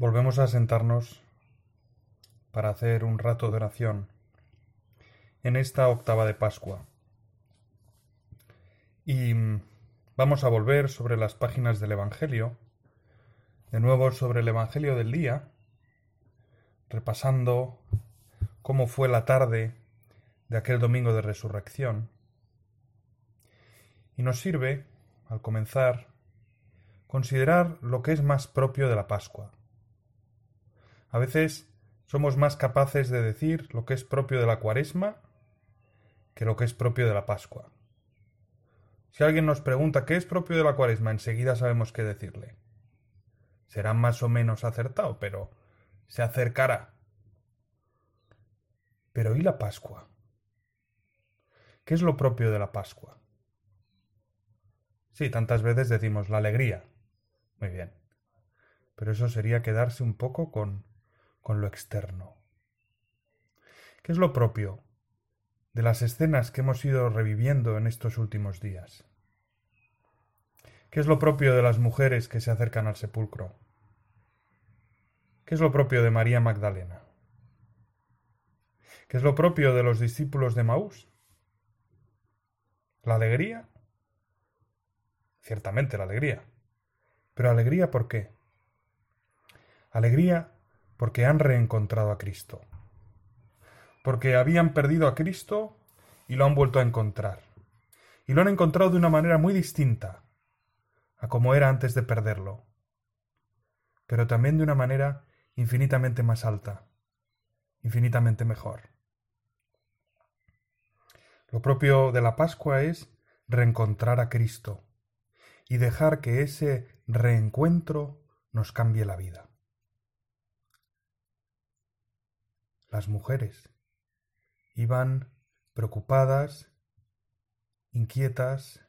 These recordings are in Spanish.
Volvemos a sentarnos para hacer un rato de oración en esta octava de Pascua. Y vamos a volver sobre las páginas del Evangelio, de nuevo sobre el Evangelio del día, repasando cómo fue la tarde de aquel domingo de resurrección. Y nos sirve, al comenzar, considerar lo que es más propio de la Pascua a veces somos más capaces de decir lo que es propio de la cuaresma que lo que es propio de la Pascua. Si alguien nos pregunta qué es propio de la cuaresma, enseguida sabemos qué decirle. Será más o menos acertado, pero se acercará. Pero ¿y la Pascua? ¿Qué es lo propio de la Pascua? Sí, tantas veces decimos la alegría. Muy bien. Pero eso sería quedarse un poco con con lo externo. ¿Qué es lo propio de las escenas que hemos ido reviviendo en estos últimos días? ¿Qué es lo propio de las mujeres que se acercan al sepulcro? ¿Qué es lo propio de María Magdalena? ¿Qué es lo propio de los discípulos de Maús? ¿La alegría? Ciertamente la alegría. Pero alegría ¿por qué? Alegría porque han reencontrado a Cristo. Porque habían perdido a Cristo y lo han vuelto a encontrar. Y lo han encontrado de una manera muy distinta a como era antes de perderlo. Pero también de una manera infinitamente más alta, infinitamente mejor. Lo propio de la Pascua es reencontrar a Cristo y dejar que ese reencuentro nos cambie la vida. Las mujeres. Iban preocupadas, inquietas,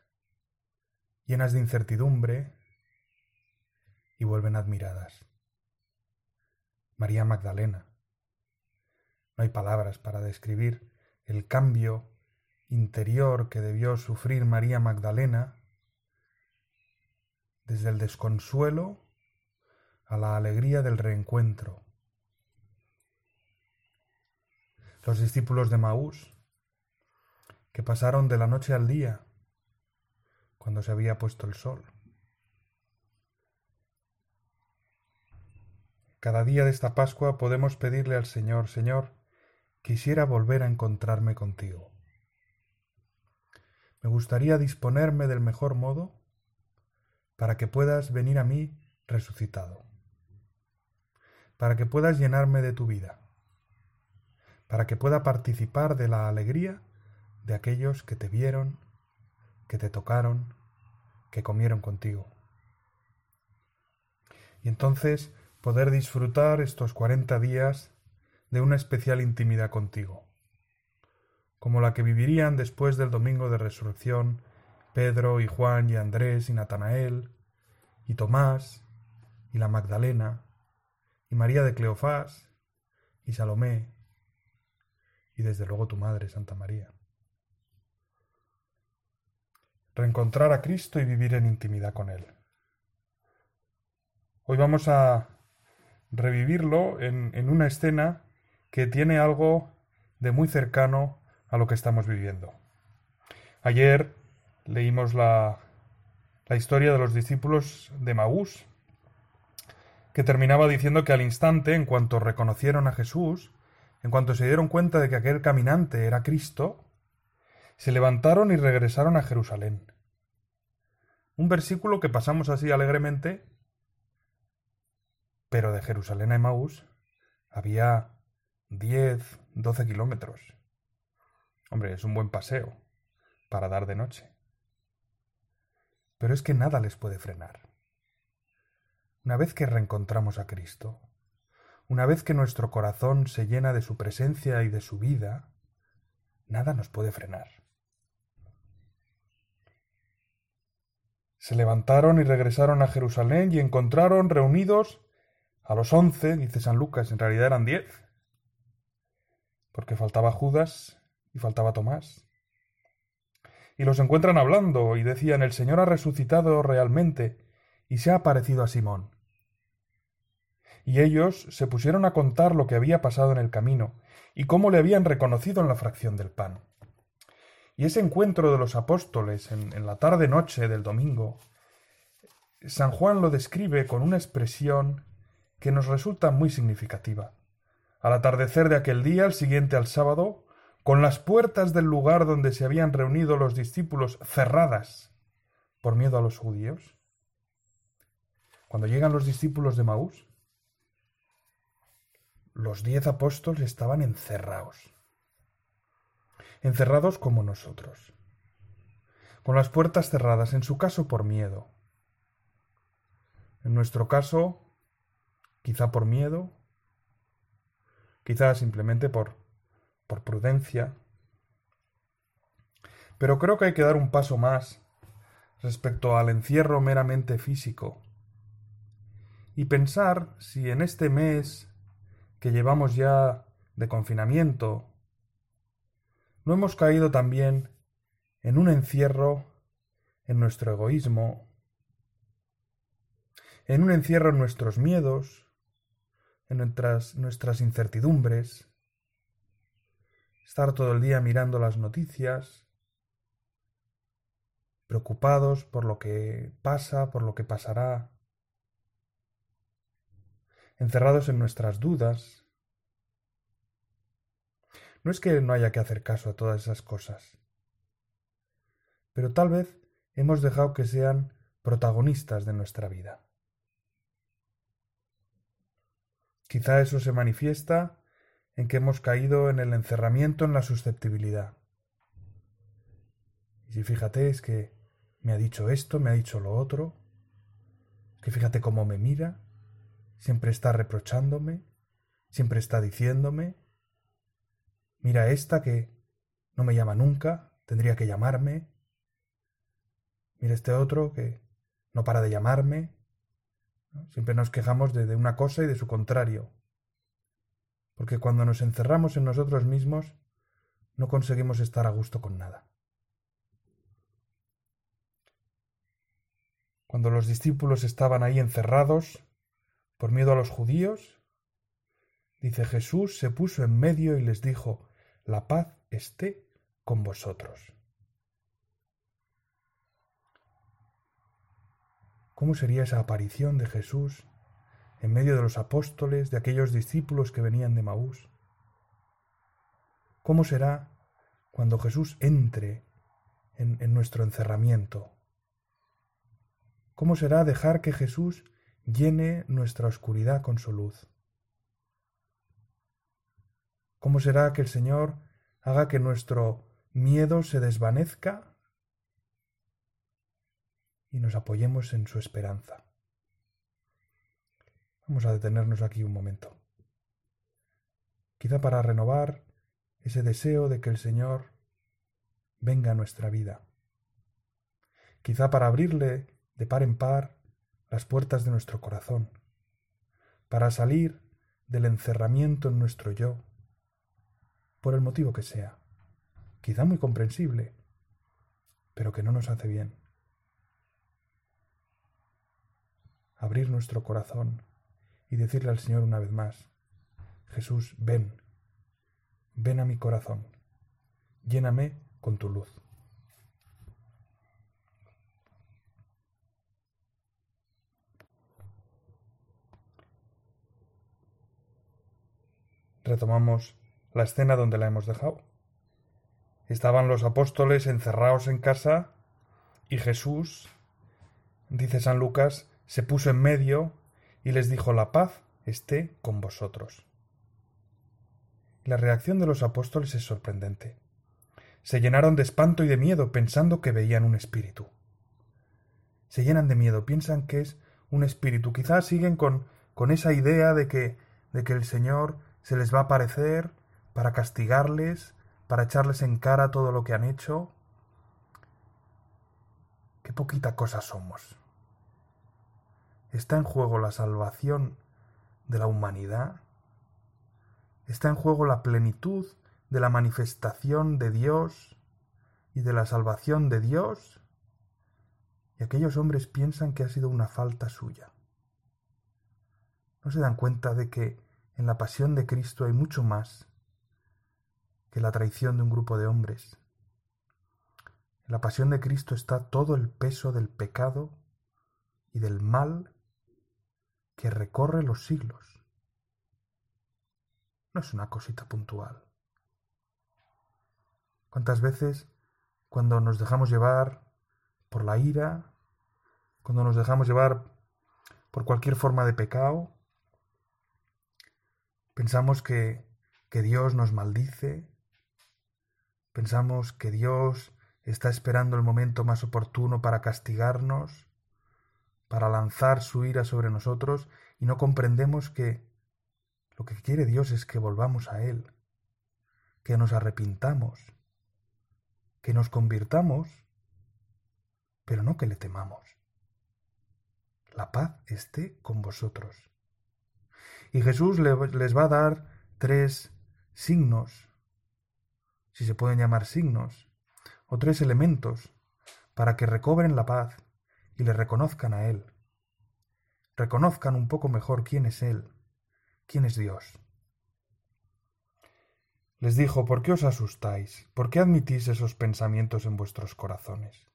llenas de incertidumbre, y vuelven admiradas. María Magdalena. No hay palabras para describir el cambio interior que debió sufrir María Magdalena desde el desconsuelo a la alegría del reencuentro, los discípulos de Maús, que pasaron de la noche al día, cuando se había puesto el sol. Cada día de esta Pascua podemos pedirle al Señor, Señor, quisiera volver a encontrarme contigo. Me gustaría disponerme del mejor modo para que puedas venir a mí resucitado, para que puedas llenarme de tu vida para que pueda participar de la alegría de aquellos que te vieron, que te tocaron, que comieron contigo. Y entonces poder disfrutar estos cuarenta días de una especial intimidad contigo, como la que vivirían después del domingo de resurrección Pedro y Juan y Andrés y Natanael y Tomás y la Magdalena y María de Cleofás y Salomé y desde luego tu Madre, Santa María. Reencontrar a Cristo y vivir en intimidad con Él. Hoy vamos a revivirlo en, en una escena que tiene algo de muy cercano a lo que estamos viviendo. Ayer leímos la, la historia de los discípulos de Maús, que terminaba diciendo que al instante, en cuanto reconocieron a Jesús, en cuanto se dieron cuenta de que aquel caminante era Cristo, se levantaron y regresaron a Jerusalén. Un versículo que pasamos así alegremente, pero de Jerusalén a Emaús había diez, doce kilómetros. Hombre, es un buen paseo para dar de noche. Pero es que nada les puede frenar. Una vez que reencontramos a Cristo, una vez que nuestro corazón se llena de su presencia y de su vida, nada nos puede frenar. Se levantaron y regresaron a Jerusalén y encontraron reunidos a los once, dice San Lucas, en realidad eran diez, porque faltaba Judas y faltaba Tomás. Y los encuentran hablando y decían, el Señor ha resucitado realmente y se ha aparecido a Simón. Y ellos se pusieron a contar lo que había pasado en el camino, y cómo le habían reconocido en la fracción del pan. Y ese encuentro de los apóstoles en, la tarde-noche del domingo, San Juan lo describe con una expresión que nos resulta muy significativa. Al atardecer de aquel día, el siguiente al sábado, con las puertas del lugar donde se habían reunido los discípulos cerradas por miedo a los judíos, cuando llegan los discípulos de Maús, los diez apóstoles estaban encerrados, encerrados como nosotros, con las puertas cerradas, en su caso por miedo, en nuestro caso, quizá por miedo, quizá simplemente por, por prudencia, pero creo que hay que dar un paso más respecto al encierro meramente físico y pensar si en este mes que llevamos ya de confinamiento no hemos caído también en un encierro en nuestro egoísmo, en un encierro en nuestros miedos, en nuestras, nuestras incertidumbres, estar todo el día mirando las noticias, preocupados por lo que pasa, por lo que pasará, encerrados en nuestras dudas. No es que no haya que hacer caso a todas esas cosas, pero tal vez hemos dejado que sean protagonistas de nuestra vida. Quizá eso se manifiesta en que hemos caído en el encerramiento en la susceptibilidad. Y si fíjate es que me ha dicho esto, me ha dicho lo otro, que fíjate cómo me mira, siempre está reprochándome, siempre está diciéndome, mira esta que no me llama nunca, tendría que llamarme, mira este otro que no para de llamarme, siempre nos quejamos de, de una cosa y de su contrario, porque cuando nos encerramos en nosotros mismos no conseguimos estar a gusto con nada. Cuando los discípulos estaban ahí encerrados, por miedo a los judíos? Dice Jesús se puso en medio y les dijo, la paz esté con vosotros. ¿Cómo sería esa aparición de Jesús en medio de los apóstoles, de aquellos discípulos que venían de Maús? ¿Cómo será cuando Jesús entre en, en nuestro encerramiento? ¿Cómo será dejar que Jesús llene nuestra oscuridad con su luz. ¿Cómo será que el Señor haga que nuestro miedo se desvanezca y nos apoyemos en su esperanza? Vamos a detenernos aquí un momento. Quizá para renovar ese deseo de que el Señor venga a nuestra vida. Quizá para abrirle de par en par las puertas de nuestro corazón, para salir del encerramiento en nuestro yo, por el motivo que sea, quizá muy comprensible, pero que no nos hace bien. Abrir nuestro corazón y decirle al Señor una vez más, Jesús, ven, ven a mi corazón, lléname con tu luz. Retomamos la escena donde la hemos dejado. Estaban los apóstoles encerrados en casa y Jesús, dice San Lucas, se puso en medio y les dijo la paz esté con vosotros. La reacción de los apóstoles es sorprendente. Se llenaron de espanto y de miedo pensando que veían un espíritu. Se llenan de miedo, piensan que es un espíritu. Quizás siguen con, con esa idea de que, de que el Señor se les va a aparecer para castigarles, para echarles en cara todo lo que han hecho. Qué poquita cosa somos. Está en juego la salvación de la humanidad. Está en juego la plenitud de la manifestación de Dios y de la salvación de Dios. Y aquellos hombres piensan que ha sido una falta suya. no se dan cuenta de que en la pasión de Cristo hay mucho más que la traición de un grupo de hombres. En la pasión de Cristo está todo el peso del pecado y del mal que recorre los siglos. No es una cosita puntual. ¿Cuántas veces cuando nos dejamos llevar por la ira, cuando nos dejamos llevar por cualquier forma de pecado, pensamos que, que Dios nos maldice, pensamos que Dios está esperando el momento más oportuno para castigarnos, para lanzar su ira sobre nosotros, y no comprendemos que lo que quiere Dios es que volvamos a Él, que nos arrepintamos, que nos convirtamos, pero no que le temamos. La paz esté con vosotros. Y Jesús les va a dar tres signos, si se pueden llamar signos, o tres elementos, para que recobren la paz y le reconozcan a Él. Reconozcan un poco mejor quién es Él, quién es Dios. Les dijo, ¿por qué os asustáis? ¿Por qué admitís esos pensamientos en vuestros corazones?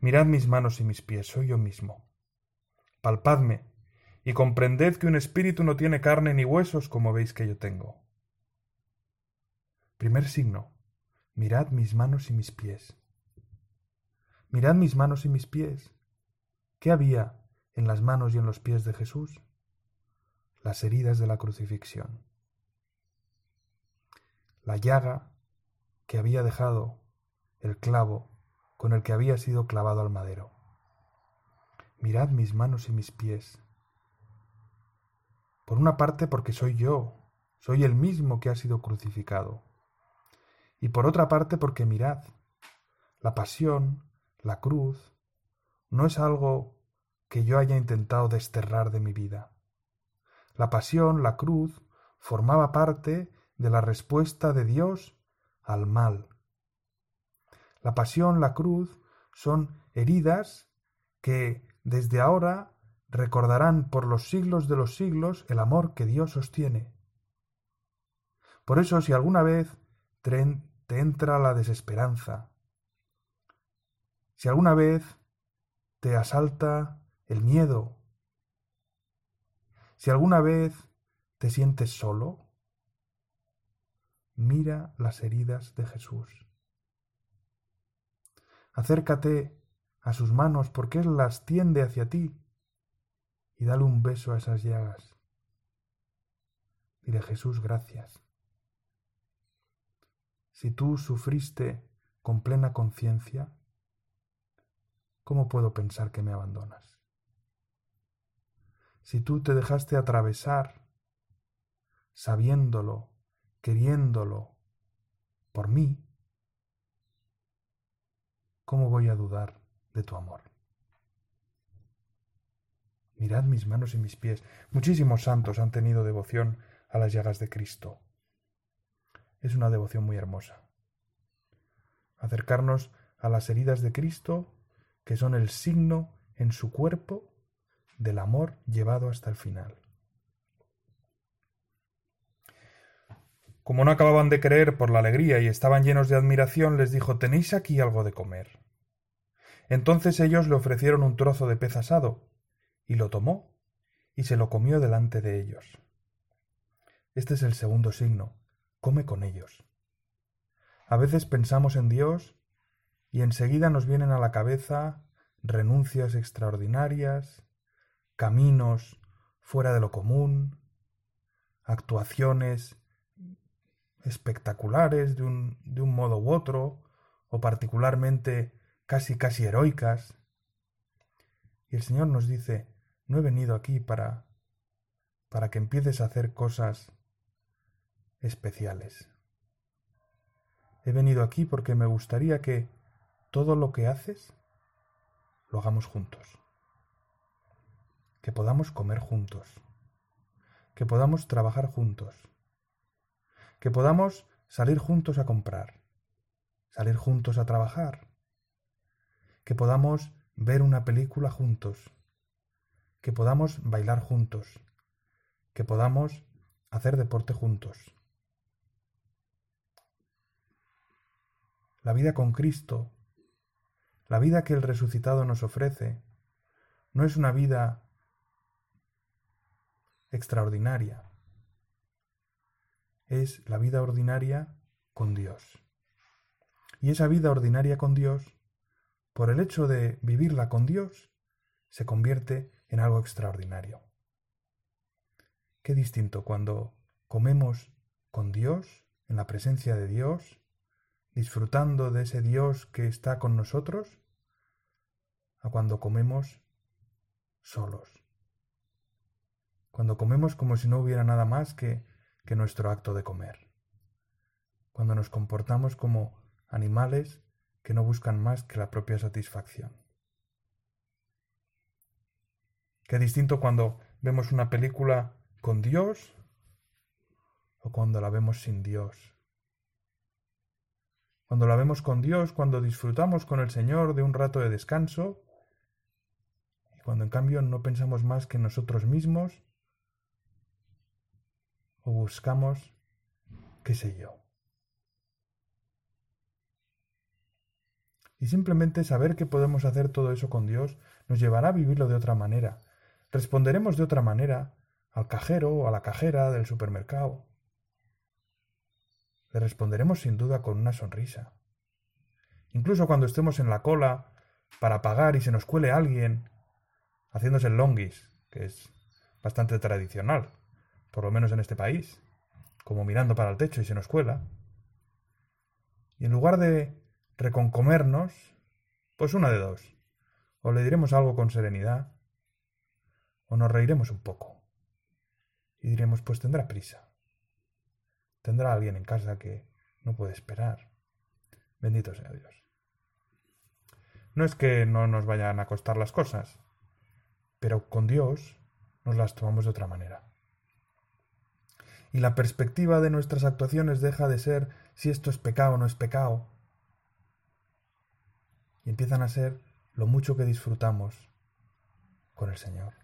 Mirad mis manos y mis pies, soy yo mismo. Palpadme, y comprended que un espíritu no tiene carne ni huesos como veis que yo tengo. Primer signo, mirad mis manos y mis pies. Mirad mis manos y mis pies. ¿Qué había en las manos y en los pies de Jesús? Las heridas de la crucifixión la llaga que había dejado el clavo con el que había sido clavado al madero. Mirad mis manos y mis pies. Por una parte porque soy yo, soy el mismo que ha sido crucificado. Y por otra parte porque mirad, la pasión, la cruz, no es algo que yo haya intentado desterrar de mi vida. La pasión, la cruz, formaba parte de la respuesta de Dios al mal. La pasión, la cruz, son heridas que desde ahora recordarán por los siglos de los siglos el amor que Dios sostiene. Por eso, si alguna vez te entra la desesperanza, si alguna vez te asalta el miedo, si alguna vez te sientes solo, mira las heridas de Jesús. Acércate a sus manos porque Él las tiende hacia ti y dale un beso a esas llagas. Dile Jesús, gracias. Si tú sufriste con plena conciencia, ¿cómo puedo pensar que me abandonas? Si tú te dejaste atravesar sabiéndolo queriéndolo por mí, ¿cómo voy a dudar de tu amor? Mirad mis manos y mis pies. Muchísimos santos han tenido devoción a las llagas de Cristo. Es una devoción muy hermosa. Acercarnos a las heridas de Cristo, que son el signo en su cuerpo del amor llevado hasta el final. Como no acababan de creer por la alegría y estaban llenos de admiración, les dijo ¿Tenéis aquí algo de comer? Entonces ellos le ofrecieron un trozo de pez asado, y lo tomó, y se lo comió delante de ellos. Este es el segundo signo, come con ellos. A veces pensamos en Dios y enseguida nos vienen a la cabeza renuncias extraordinarias, caminos fuera de lo común, actuaciones espectaculares de un, de un modo u otro, o particularmente casi casi heroicas. Y el Señor nos dice, no he venido aquí para para que empieces a hacer cosas especiales. He venido aquí porque me gustaría que todo lo que haces lo hagamos juntos. Que podamos comer juntos. Que podamos trabajar juntos que podamos salir juntos a comprar, salir juntos a trabajar, que podamos ver una película juntos, que podamos bailar juntos, que podamos hacer deporte juntos. La vida con Cristo, la vida que el resucitado nos ofrece, no es una vida extraordinaria, es la vida ordinaria con Dios. Y esa vida ordinaria con Dios, por el hecho de vivirla con Dios, se convierte en algo extraordinario. Qué distinto cuando comemos con Dios, en la presencia de Dios, disfrutando de ese Dios que está con nosotros, a cuando comemos solos. Cuando comemos como si no hubiera nada más que, que nuestro acto de comer. Cuando nos comportamos como animales que no buscan más que la propia satisfacción. Qué distinto cuando vemos una película con Dios o cuando la vemos sin Dios. Cuando la vemos con Dios, cuando disfrutamos con el Señor de un rato de descanso, y cuando en cambio no pensamos más que en nosotros mismos, o buscamos, qué sé yo. Y simplemente saber que podemos hacer todo eso con Dios nos llevará a vivirlo de otra manera. Responderemos de otra manera al cajero o a la cajera del supermercado. Le responderemos sin duda con una sonrisa. Incluso cuando estemos en la cola para pagar y se nos cuele alguien haciéndose el longis, que es bastante tradicional, por lo menos en este país, como mirando para el techo y se nos cuela. Y en lugar de reconcomernos, pues una de dos. O le diremos algo con serenidad, o nos reiremos un poco. Y diremos, pues tendrá prisa. Tendrá alguien en casa que no puede esperar. Bendito sea Dios. No es que no nos vayan a costar las cosas, pero con Dios nos las tomamos de otra manera. Y la perspectiva de nuestras actuaciones deja de ser si esto es pecado o no es pecado, y empiezan a ser lo mucho que disfrutamos con el Señor.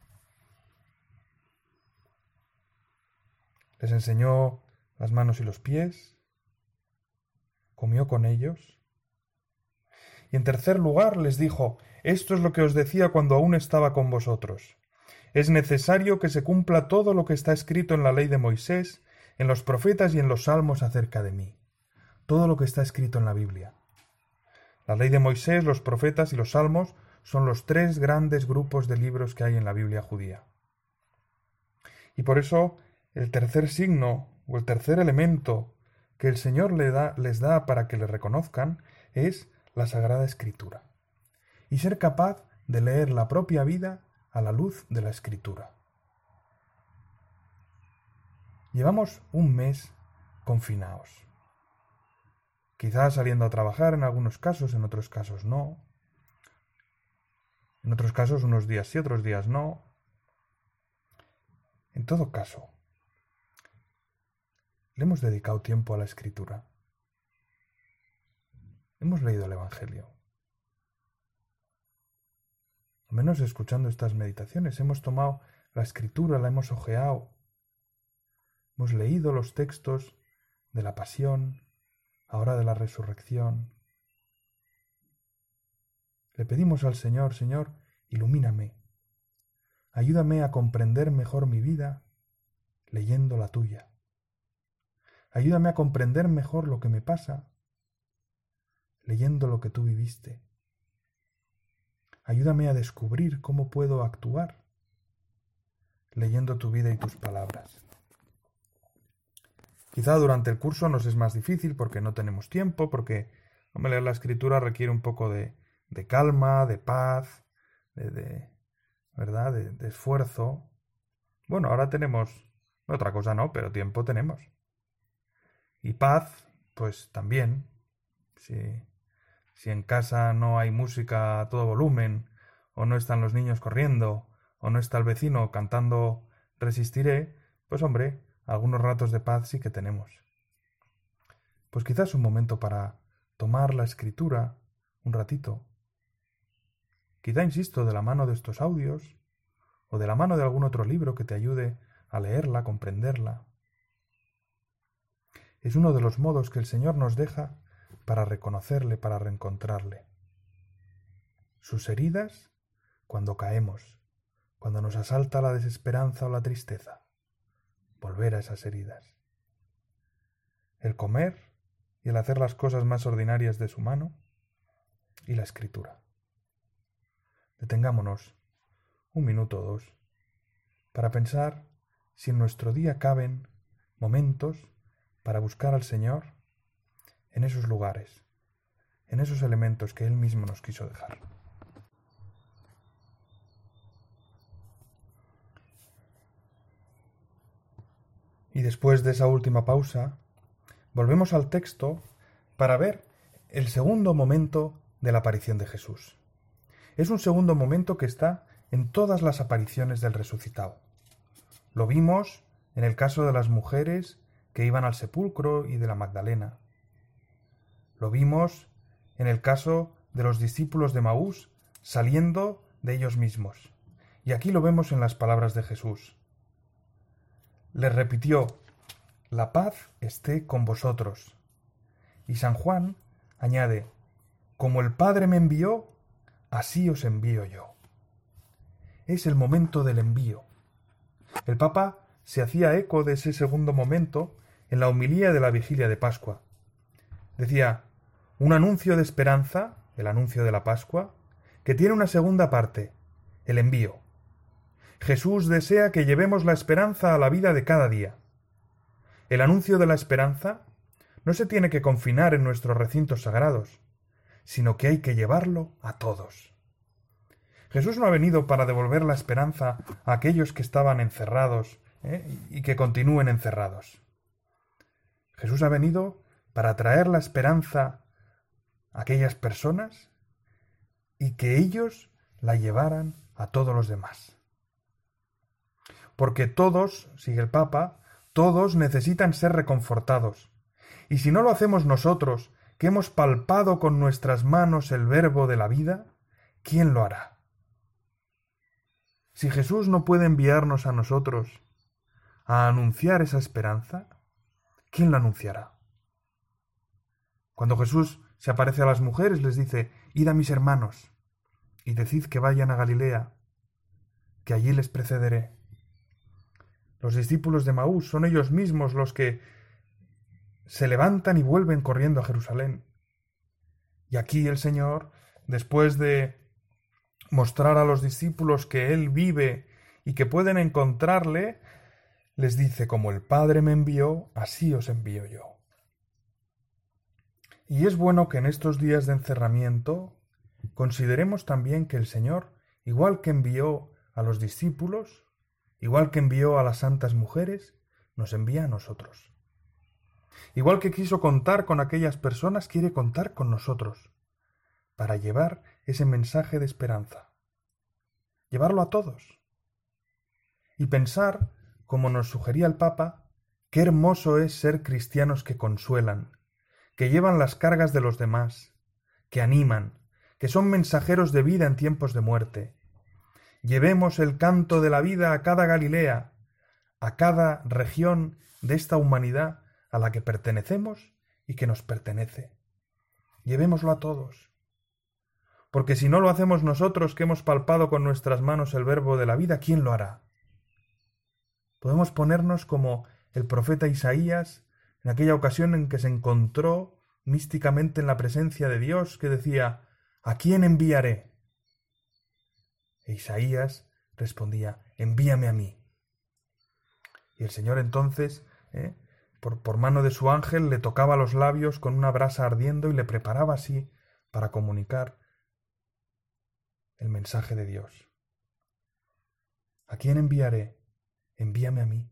Les enseñó las manos y los pies, comió con ellos, y en tercer lugar les dijo, esto es lo que os decía cuando aún estaba con vosotros. Es necesario que se cumpla todo lo que está escrito en la ley de Moisés, en los profetas y en los salmos acerca de mí. Todo lo que está escrito en la Biblia. La ley de Moisés, los profetas y los salmos son los tres grandes grupos de libros que hay en la Biblia judía. Y por eso el tercer signo o el tercer elemento que el Señor les da para que le reconozcan es la Sagrada Escritura. Y ser capaz de leer la propia vida a la luz de la Escritura. Llevamos un mes confinados. Quizás saliendo a trabajar en algunos casos, en otros casos no. En otros casos unos días sí, otros días no. En todo caso, le hemos dedicado tiempo a la escritura. Hemos leído el Evangelio. Al menos escuchando estas meditaciones, hemos tomado la escritura, la hemos ojeado. Hemos leído los textos de la pasión, ahora de la resurrección. Le pedimos al Señor, Señor, ilumíname, ayúdame a comprender mejor mi vida leyendo la tuya. Ayúdame a comprender mejor lo que me pasa leyendo lo que tú viviste. Ayúdame a descubrir cómo puedo actuar leyendo tu vida y tus palabras. Quizá durante el curso nos es más difícil porque no tenemos tiempo, porque leer la escritura requiere un poco de, de calma, de paz, de, ¿verdad? De, esfuerzo. Bueno, ahora tenemos otra cosa, no, pero tiempo tenemos. Y paz, pues también. Si, si en casa no hay música a todo volumen, o no están los niños corriendo, o no está el vecino cantando Resistiré, pues hombre, algunos ratos de paz sí que tenemos. Pues quizás un momento para tomar la escritura un ratito. Quizá, insisto, de la mano de estos audios, o de la mano de algún otro libro que te ayude a leerla, comprenderla. Es uno de los modos que el Señor nos deja para reconocerle, para reencontrarle. Sus heridas cuando caemos, cuando nos asalta la desesperanza o la tristeza. Volver a esas heridas. El comer y el hacer las cosas más ordinarias de su mano y la escritura. Detengámonos un minuto o dos para pensar si en nuestro día caben momentos para buscar al Señor en esos lugares, en esos elementos que Él mismo nos quiso dejar. Y después de esa última pausa, volvemos al texto para ver el segundo momento de la aparición de Jesús. Es un segundo momento que está en todas las apariciones del resucitado. Lo vimos en el caso de las mujeres que iban al sepulcro y de la Magdalena. Lo vimos en el caso de los discípulos de Maús saliendo de ellos mismos. Y aquí lo vemos en las palabras de Jesús. Les repitió, La paz esté con vosotros. Y San Juan añade, Como el Padre me envió, así os envío yo. Es el momento del envío. El Papa se hacía eco de ese segundo momento en la homilía de la vigilia de Pascua. Decía, un anuncio de esperanza, el anuncio de la Pascua, que tiene una segunda parte, el envío. Jesús desea que llevemos la esperanza a la vida de cada día. El anuncio de la esperanza no se tiene que confinar en nuestros recintos sagrados, sino que hay que llevarlo a todos. Jesús no ha venido para devolver la esperanza a aquellos que estaban encerrados ¿eh? y que continúen encerrados. Jesús ha venido para traer la esperanza a aquellas personas y que ellos la llevaran a todos los demás. Porque todos, sigue el Papa, todos necesitan ser reconfortados. Y si no lo hacemos nosotros, que hemos palpado con nuestras manos el verbo de la vida, ¿quién lo hará? Si Jesús no puede enviarnos a nosotros a anunciar esa esperanza, ¿quién la anunciará? Cuando Jesús se aparece a las mujeres, les dice, Id a mis hermanos y decid que vayan a Galilea, que allí les precederé. Los discípulos de Maús son ellos mismos los que se levantan y vuelven corriendo a Jerusalén. Y aquí el Señor, después de mostrar a los discípulos que Él vive y que pueden encontrarle, les dice, como el Padre me envió, así os envío yo. Y es bueno que en estos días de encerramiento consideremos también que el Señor, igual que envió a los discípulos, igual que envió a las santas mujeres, nos envía a nosotros. Igual que quiso contar con aquellas personas, quiere contar con nosotros, para llevar ese mensaje de esperanza. Llevarlo a todos. Y pensar, como nos sugería el Papa, qué hermoso es ser cristianos que consuelan, que llevan las cargas de los demás, que animan, que son mensajeros de vida en tiempos de muerte. Llevemos el canto de la vida a cada Galilea, a cada región de esta humanidad a la que pertenecemos y que nos pertenece. Llevémoslo a todos porque si no lo hacemos nosotros que hemos palpado con nuestras manos el verbo de la vida, ¿quién lo hará? Podemos ponernos como el profeta Isaías en aquella ocasión en que se encontró místicamente en la presencia de Dios, que decía, ¿A quién enviaré? E Isaías respondía, envíame a mí. Y el Señor entonces, ¿eh? por, por mano de su ángel, le tocaba los labios con una brasa ardiendo y le preparaba así para comunicar el mensaje de Dios. ¿A quién enviaré? Envíame a mí.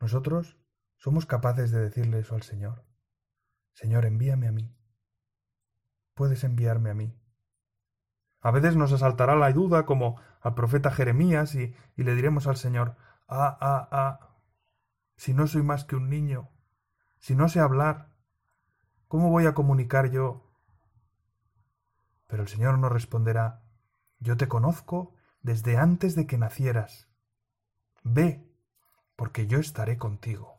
Nosotros somos capaces de decirle eso al Señor. Señor, envíame a mí. Puedes enviarme a mí. A veces nos asaltará la duda como al profeta Jeremías y, le diremos al Señor, ah, ah, ah, si no soy más que un niño, si no sé hablar, ¿cómo voy a comunicar yo pero el Señor nos responderá, Yo te conozco desde antes de que nacieras. ve, porque yo estaré contigo.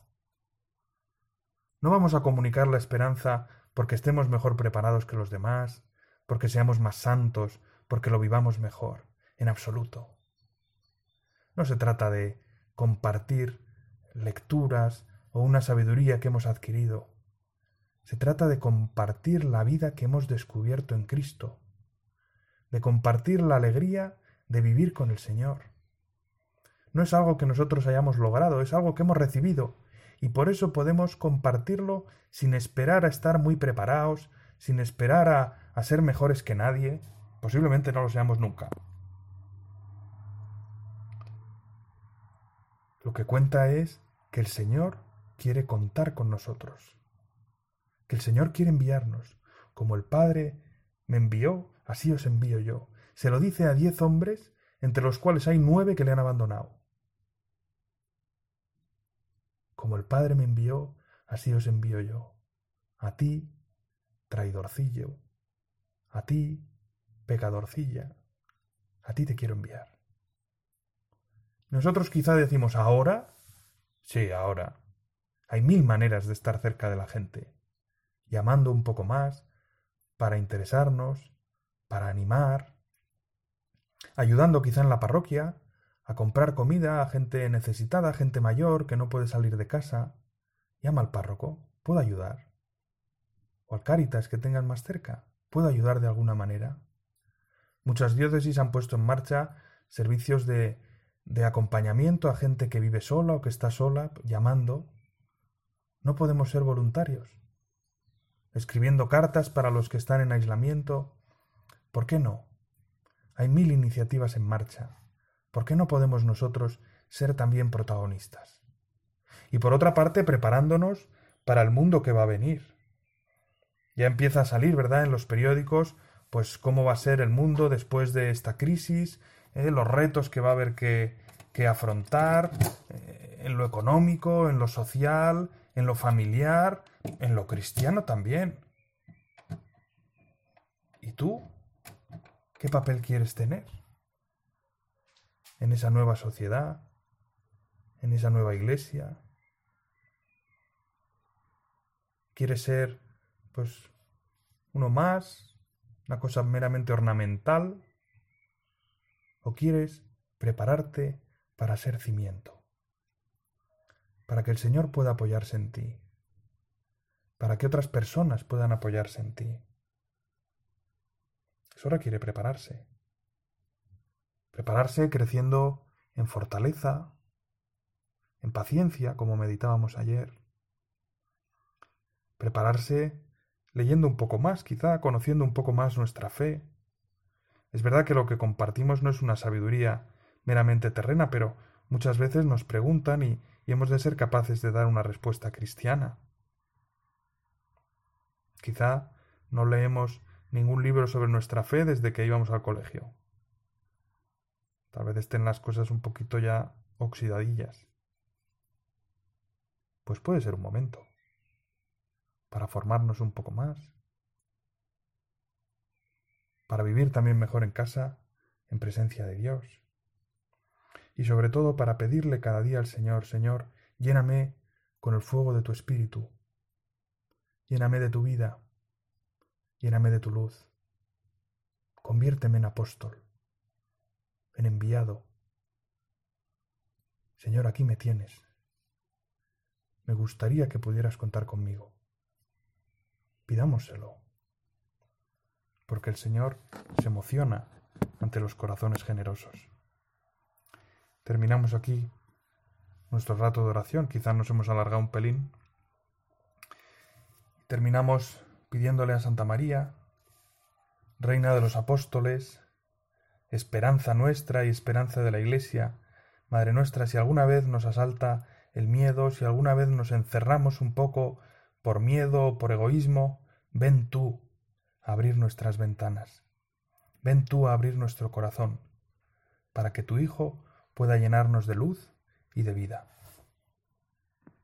No vamos a comunicar la esperanza porque estemos mejor preparados que los demás, porque seamos más santos, porque lo vivamos mejor, en absoluto. No se trata de compartir lecturas o una sabiduría que hemos adquirido. Se trata de compartir la vida que hemos descubierto en Cristo, de compartir la alegría de vivir con el Señor. No es algo que nosotros hayamos logrado, es algo que hemos recibido, y por eso podemos compartirlo sin esperar a estar muy preparados, sin esperar a, a ser mejores que nadie, posiblemente no lo seamos nunca. Lo que cuenta es que el Señor quiere contar con nosotros, que el Señor quiere enviarnos, como el Padre me envió, así os envío yo. Se lo dice a diez hombres, entre los cuales hay nueve que le han abandonado. Como el Padre me envió, así os envío yo. A ti, traidorcillo, a ti, pecadorcilla, a ti te quiero enviar. Nosotros quizá decimos ahora, sí, ahora. Hay mil maneras de estar cerca de la gente, llamando un poco más, para interesarnos, para animar, ayudando quizá en la parroquia, a comprar comida a gente necesitada, gente mayor que no puede salir de casa. Llama al párroco, puedo ayudar. O al Cáritas que tengan más cerca, puedo ayudar de alguna manera. Muchas diócesis han puesto en marcha servicios de, de acompañamiento a gente que vive sola o que está sola, llamando. No podemos ser voluntarios. Escribiendo cartas para los que están en aislamiento. ¿Por qué no? Hay mil iniciativas en marcha. ¿Por qué no podemos nosotros ser también protagonistas? Y por otra parte, preparándonos para el mundo que va a venir. Ya empieza a salir, ¿verdad?, en los periódicos pues cómo va a ser el mundo después de esta crisis, eh, los retos que va a haber que, afrontar eh, en lo económico, en lo social, en lo familiar, en lo cristiano también. ¿Y tú? ¿Qué papel quieres tener? En esa nueva sociedad, en esa nueva iglesia. ¿Quieres ser, pues, uno más, una cosa meramente ornamental, o quieres prepararte para ser cimiento, para que el Señor pueda apoyarse en ti, para que otras personas puedan apoyarse en ti. Eso requiere prepararse. Prepararse creciendo en fortaleza, en paciencia, como meditábamos ayer. Prepararse leyendo un poco más, quizá conociendo un poco más nuestra fe. Es verdad que lo que compartimos no es una sabiduría meramente terrena, pero muchas veces nos preguntan y, hemos de ser capaces de dar una respuesta cristiana. Quizá no leemos ningún libro sobre nuestra fe desde que íbamos al colegio. Tal vez estén las cosas un poquito ya oxidadillas. Pues puede ser un momento para formarnos un poco más, para vivir también mejor en casa, en presencia de Dios, y sobre todo para pedirle cada día al Señor, Señor, lléname con el fuego de tu espíritu, lléname de tu vida, lléname de tu luz, conviérteme en apóstol, en enviado. Señor, aquí me tienes. Me gustaría que pudieras contar conmigo pidámoselo. Porque el Señor se emociona ante los corazones generosos. Terminamos aquí nuestro rato de oración. Quizás nos hemos alargado un pelín. Terminamos pidiéndole a Santa María, Reina de los Apóstoles, esperanza nuestra y esperanza de la Iglesia, Madre nuestra, si alguna vez nos asalta el miedo, si alguna vez nos encerramos un poco por miedo o por egoísmo, ven tú a abrir nuestras ventanas, ven tú a abrir nuestro corazón, para que tu Hijo pueda llenarnos de luz y de vida.